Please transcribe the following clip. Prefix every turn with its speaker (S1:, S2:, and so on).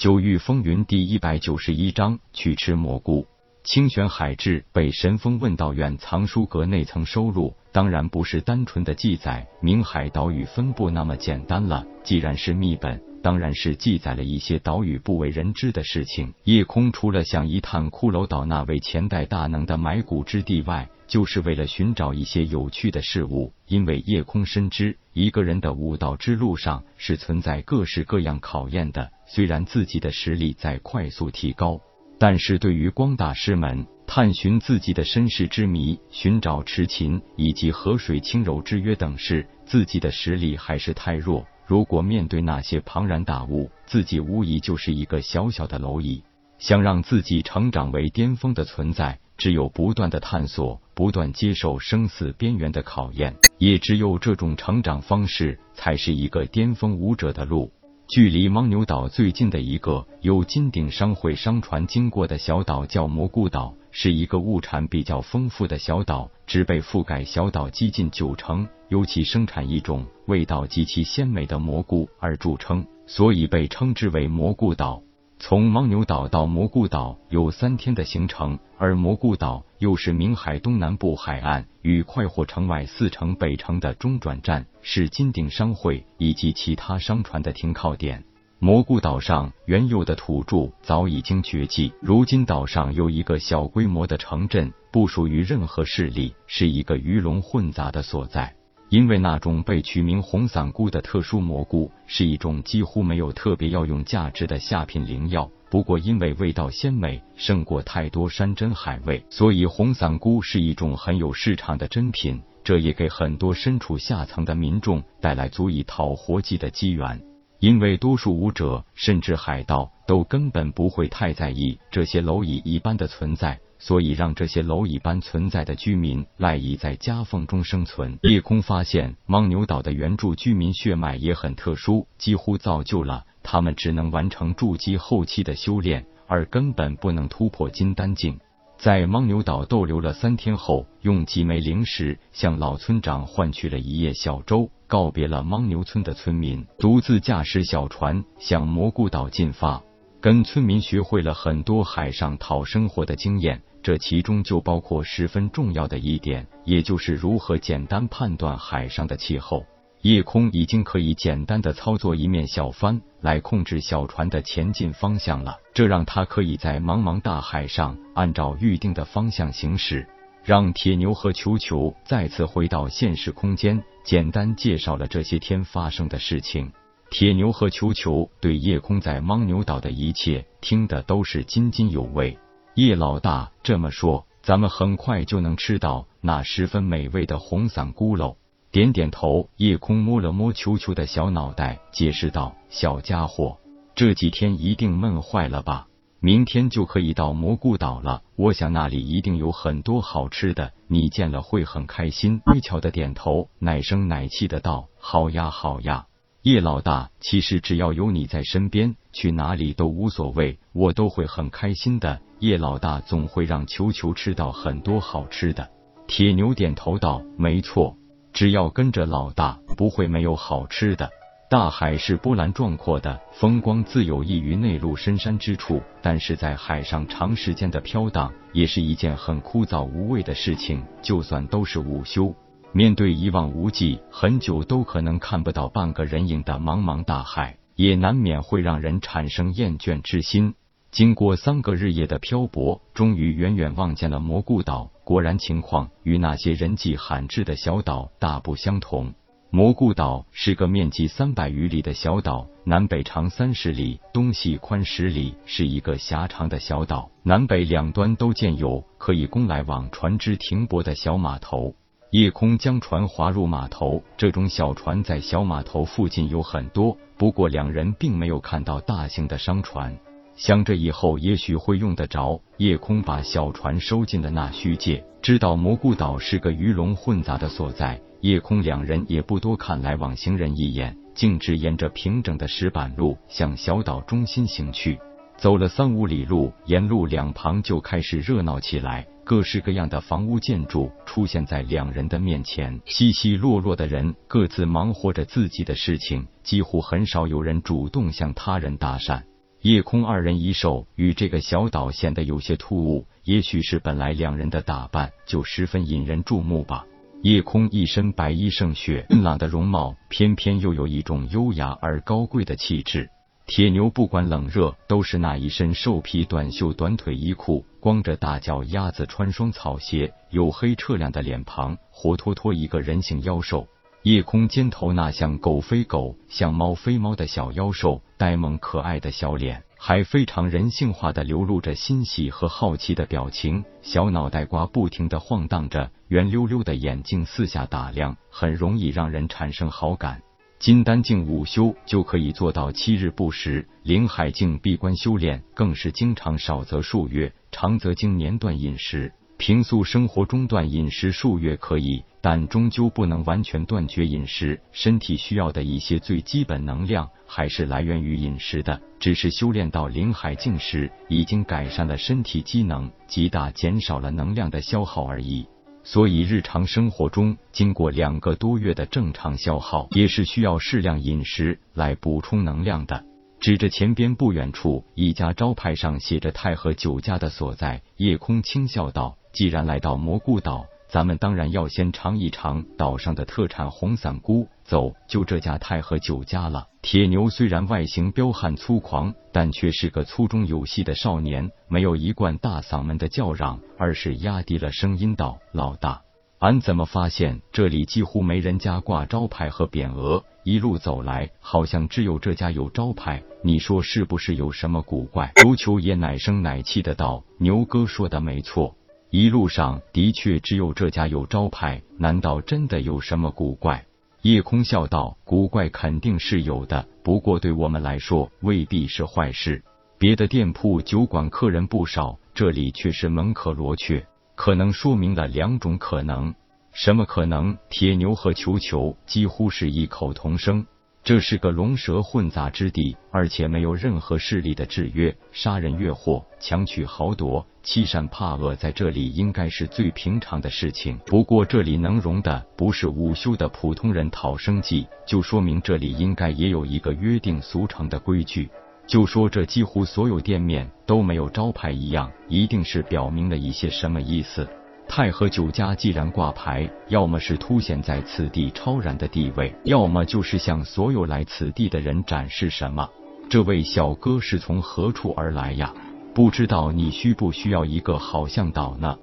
S1: 九域风云第一百九十一章去吃蘑菇。清玄海志被神风问道院藏书阁内层收录，当然不是单纯的记载明海岛屿分布那么简单了。既然是秘本，当然是记载了一些岛屿不为人知的事情。夜空除了想一探骷髅岛那位前代大能的埋骨之地外，就是为了寻找一些有趣的事物。因为夜空深知，一个人的武道之路上是存在各式各样考验的。虽然自己的实力在快速提高，但是对于光大师们探寻自己的身世之谜、寻找池琴以及河水轻柔之约等事，自己的实力还是太弱。如果面对那些庞然大物，自己无疑就是一个小小的蝼蚁。想让自己成长为巅峰的存在，只有不断的探索，不断接受生死边缘的考验，也只有这种成长方式，才是一个巅峰武者的路。距离牦牛岛最近的一个由金鼎商会商船经过的小岛叫蘑菇岛，是一个物产比较丰富的小岛，植被覆盖小岛接近九成，尤其生产一种味道极其鲜美的蘑菇而著称，所以被称之为蘑菇岛。从牦牛岛到蘑菇岛有三天的行程，而蘑菇岛又是明海东南部海岸与快活城外四城北城的中转站，是金鼎商会以及其他商船的停靠点。蘑菇岛上原有的土著早已经绝迹，如今岛上有一个小规模的城镇，不属于任何势力，是一个鱼龙混杂的所在。因为那种被取名红伞菇的特殊蘑菇是一种几乎没有特别药用价值的下品灵药，不过因为味道鲜美，胜过太多山珍海味，所以红伞菇是一种很有市场的珍品。这也给很多身处下层的民众带来足以讨活计的机缘。因为多数武者甚至海盗都根本不会太在意这些蝼蚁一般的存在。所以，让这些蝼蚁般存在的居民赖以在夹缝中生存。夜空发现，牦牛岛的原住居民血脉也很特殊，几乎造就了他们只能完成筑基后期的修炼，而根本不能突破金丹境。在牦牛岛逗留了三天后，用几枚灵石向老村长换取了一叶小舟，告别了牦牛村的村民，独自驾驶小船向蘑菇岛进发，跟村民学会了很多海上讨生活的经验。这其中就包括十分重要的一点，也就是如何简单判断海上的气候。夜空已经可以简单的操作一面小帆来控制小船的前进方向了，这让他可以在茫茫大海上按照预定的方向行驶。让铁牛和球球再次回到现实空间，简单介绍了这些天发生的事情。铁牛和球球对夜空在牦牛岛的一切听得都是津津有味。叶老大这么说，咱们很快就能吃到那十分美味的红伞菇喽。点点头，夜空摸了摸球球的小脑袋，解释道：“小家伙，这几天一定闷坏了吧？明天就可以到蘑菇岛了，我想那里一定有很多好吃的，你见了会很开心。”微巧的点头，奶声奶气的道：“好呀，好呀。”叶老大，其实只要有你在身边，去哪里都无所谓，我都会很开心的。叶老大总会让球球吃到很多好吃的。铁牛点头道：“没错，只要跟着老大，不会没有好吃的。”大海是波澜壮阔的，风光自有异于内陆深山之处，但是在海上长时间的飘荡，也是一件很枯燥无味的事情。就算都是午休。面对一望无际、很久都可能看不到半个人影的茫茫大海，也难免会让人产生厌倦之心。经过三个日夜的漂泊，终于远远望见了蘑菇岛。果然，情况与那些人迹罕至的小岛大不相同。蘑菇岛是个面积三百余里的小岛，南北长三十里，东西宽十里，是一个狭长的小岛。南北两端都建有可以供来往船只停泊的小码头。夜空将船划入码头，这种小船在小码头附近有很多，不过两人并没有看到大型的商船。想着以后也许会用得着，夜空把小船收进了那虚界。知道蘑菇岛是个鱼龙混杂的所在，夜空两人也不多看来往行人一眼，径直沿着平整的石板路向小岛中心行去。走了三五里路，沿路两旁就开始热闹起来。各式各样的房屋建筑出现在两人的面前，稀稀落落的人各自忙活着自己的事情，几乎很少有人主动向他人搭讪。夜空二人一兽与这个小岛显得有些突兀，也许是本来两人的打扮就十分引人注目吧。夜空一身白衣胜雪，俊朗的容貌，偏偏又有一种优雅而高贵的气质。铁牛不管冷热，都是那一身兽皮短袖短腿衣裤，光着大脚丫子穿双草鞋，黝黑澈亮的脸庞，活脱脱一个人形妖兽。夜空肩头那像狗非狗、像猫非猫的小妖兽，呆萌可爱的小脸，还非常人性化的流露着欣喜和好奇的表情。小脑袋瓜不停的晃荡着，圆溜溜的眼睛四下打量，很容易让人产生好感。金丹境午休就可以做到七日不食，灵海境闭关修炼更是经常少则数月，长则经年断饮食。平素生活中断饮食数月可以，但终究不能完全断绝饮食。身体需要的一些最基本能量还是来源于饮食的，只是修炼到灵海境时，已经改善了身体机能，极大减少了能量的消耗而已。所以日常生活中，经过两个多月的正常消耗，也是需要适量饮食来补充能量的。指着前边不远处一家招牌上写着太和酒家的所在，夜空轻笑道。既然来到蘑菇岛，咱们当然要先尝一尝岛上的特产红伞菇。走，就这家太和酒家了。铁牛虽然外形彪悍粗狂，但却是个粗中有细的少年，没有一贯大嗓门的叫嚷，而是压低了声音道：“老大，俺怎么发现这里几乎没人家挂招牌和匾额？一路走来，好像只有这家有招牌。你说是不是有什么古怪？”足球也奶声奶气的道：“牛哥说的没错。”一路上的确只有这家有招牌，难道真的有什么古怪？叶空笑道：“古怪肯定是有的，不过对我们来说未必是坏事。别的店铺酒馆客人不少，这里却是门可罗雀，可能说明了两种可能。什么可能？”铁牛和球球几乎是异口同声。这是个龙蛇混杂之地，而且没有任何势力的制约，杀人越货、强取豪夺、欺善怕恶，在这里应该是最平常的事情。不过这里能容的不是午休的普通人讨生计，就说明这里应该也有一个约定俗成的规矩。就说这几乎所有店面都没有招牌一样，一定是表明了一些什么意思。太和酒家既然挂牌，要么是凸显在此地超然的地位，要么就是向所有来此地的人展示什么。这位小哥是从何处而来呀？不知道你需不需要一个好向导呢？